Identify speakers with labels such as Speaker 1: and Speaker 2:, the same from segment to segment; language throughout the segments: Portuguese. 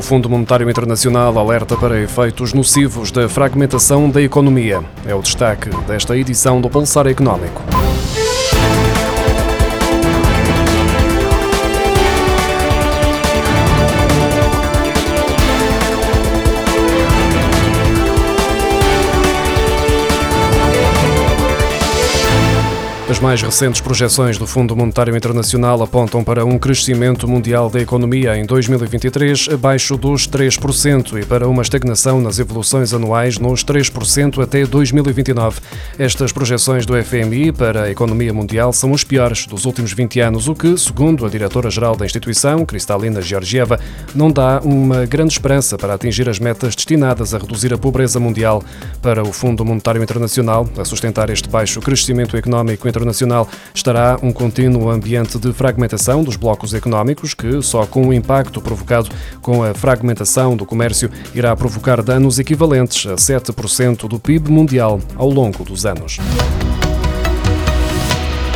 Speaker 1: O Fundo Monetário Internacional alerta para efeitos nocivos da fragmentação da economia. É o destaque desta edição do Pulsar Económico. As mais recentes projeções do Fundo Monetário Internacional apontam para um crescimento mundial da economia em 2023 abaixo dos 3% e para uma estagnação nas evoluções anuais nos 3% até 2029. Estas projeções do FMI para a economia mundial são as piores dos últimos 20 anos, o que, segundo a diretora-geral da instituição, Kristalina Georgieva, não dá uma grande esperança para atingir as metas destinadas a reduzir a pobreza mundial. Para o Fundo Monetário Internacional, a sustentar este baixo crescimento económico internacional, internacional estará um contínuo ambiente de fragmentação dos blocos económicos que, só com o impacto provocado com a fragmentação do comércio, irá provocar danos equivalentes a 7% do PIB mundial ao longo dos anos.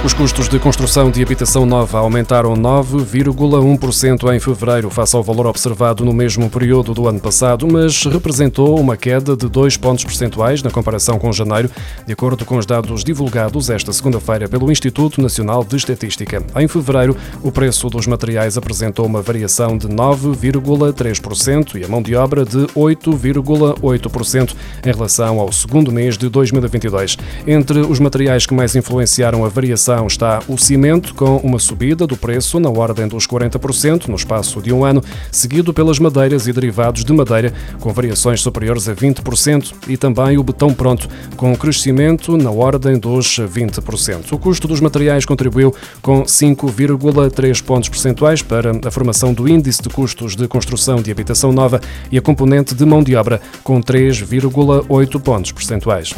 Speaker 1: Os custos de construção de habitação nova aumentaram 9,1% em fevereiro, face ao valor observado no mesmo período do ano passado, mas representou uma queda de 2 pontos percentuais na comparação com janeiro, de acordo com os dados divulgados esta segunda-feira pelo Instituto Nacional de Estatística. Em fevereiro, o preço dos materiais apresentou uma variação de 9,3% e a mão de obra de 8,8% em relação ao segundo mês de 2022. Entre os materiais que mais influenciaram a variação está o cimento, com uma subida do preço na ordem dos 40% no espaço de um ano, seguido pelas madeiras e derivados de madeira, com variações superiores a 20%, e também o betão pronto, com um crescimento na ordem dos 20%. O custo dos materiais contribuiu com 5,3 pontos percentuais para a formação do índice de custos de construção de habitação nova e a componente de mão de obra, com 3,8 pontos percentuais.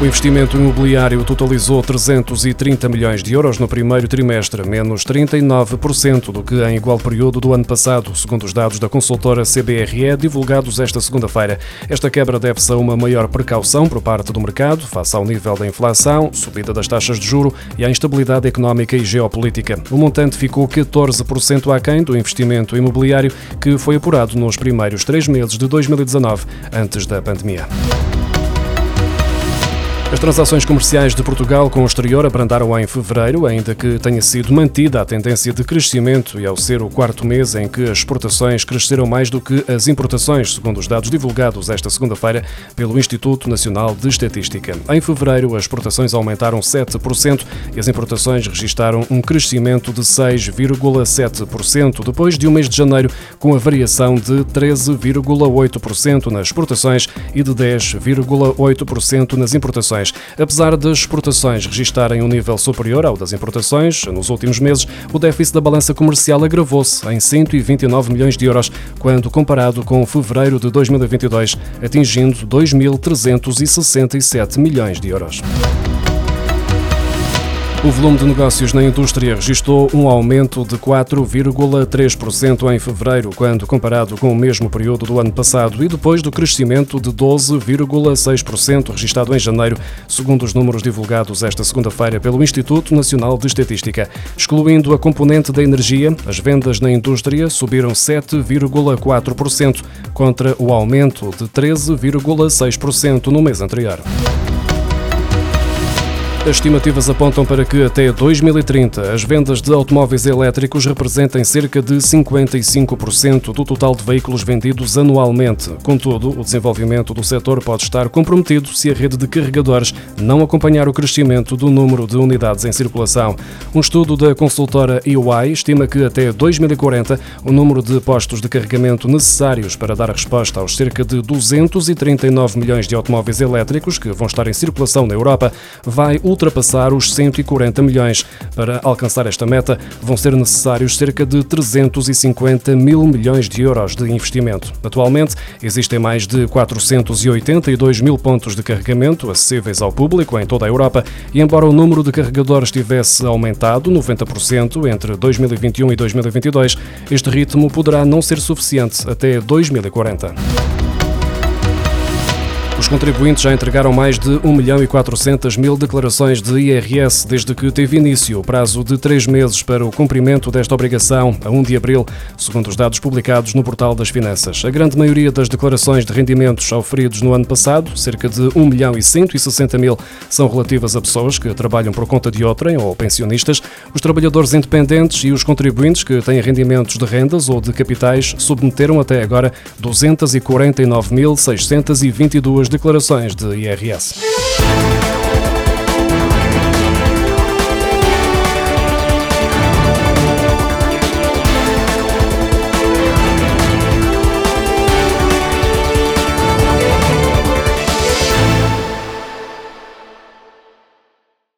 Speaker 1: O investimento imobiliário totalizou 330 milhões de euros no primeiro trimestre, menos 39% do que em igual período do ano passado, segundo os dados da consultora CBRE divulgados esta segunda-feira. Esta quebra deve-se a uma maior precaução por parte do mercado, face ao nível da inflação, subida das taxas de juro e à instabilidade económica e geopolítica. O montante ficou 14% aquém do investimento imobiliário que foi apurado nos primeiros três meses de 2019, antes da pandemia. As transações comerciais de Portugal com o exterior abrandaram em fevereiro, ainda que tenha sido mantida a tendência de crescimento e ao ser o quarto mês em que as exportações cresceram mais do que as importações, segundo os dados divulgados esta segunda-feira pelo Instituto Nacional de Estatística. Em fevereiro, as exportações aumentaram 7% e as importações registaram um crescimento de 6,7%, depois de um mês de janeiro com a variação de 13,8% nas exportações e de 10,8% nas importações exportações. Apesar das exportações registarem um nível superior ao das importações, nos últimos meses o déficit da balança comercial agravou-se em 129 milhões de euros, quando comparado com fevereiro de 2022, atingindo 2.367 milhões de euros. O volume de negócios na indústria registrou um aumento de 4,3% em fevereiro, quando comparado com o mesmo período do ano passado, e depois do crescimento de 12,6% registrado em janeiro, segundo os números divulgados esta segunda-feira pelo Instituto Nacional de Estatística. Excluindo a componente da energia, as vendas na indústria subiram 7,4%, contra o aumento de 13,6% no mês anterior. As estimativas apontam para que até 2030 as vendas de automóveis elétricos representem cerca de 55% do total de veículos vendidos anualmente. Contudo, o desenvolvimento do setor pode estar comprometido se a rede de carregadores não acompanhar o crescimento do número de unidades em circulação. Um estudo da consultora EY estima que até 2040 o número de postos de carregamento necessários para dar resposta aos cerca de 239 milhões de automóveis elétricos que vão estar em circulação na Europa vai ultrapassar ultrapassar os 140 milhões. Para alcançar esta meta, vão ser necessários cerca de 350 mil milhões de euros de investimento. Atualmente, existem mais de 482 mil pontos de carregamento acessíveis ao público em toda a Europa e, embora o número de carregadores tivesse aumentado 90% entre 2021 e 2022, este ritmo poderá não ser suficiente até 2040. Os contribuintes já entregaram mais de 1 milhão e 400 mil declarações de IRS desde que teve início o prazo de três meses para o cumprimento desta obrigação, a 1 de abril, segundo os dados publicados no Portal das Finanças. A grande maioria das declarações de rendimentos oferidos no ano passado, cerca de 1 milhão e 160 mil, são relativas a pessoas que trabalham por conta de outrem ou pensionistas, os trabalhadores independentes e os contribuintes que têm rendimentos de rendas ou de capitais submeteram até agora 249.622 declarações de IRS.